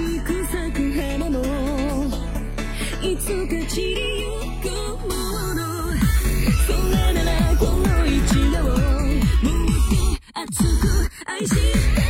しく咲く花もいつか散りゆくもの。それならこの一夜を。もっと熱く愛して。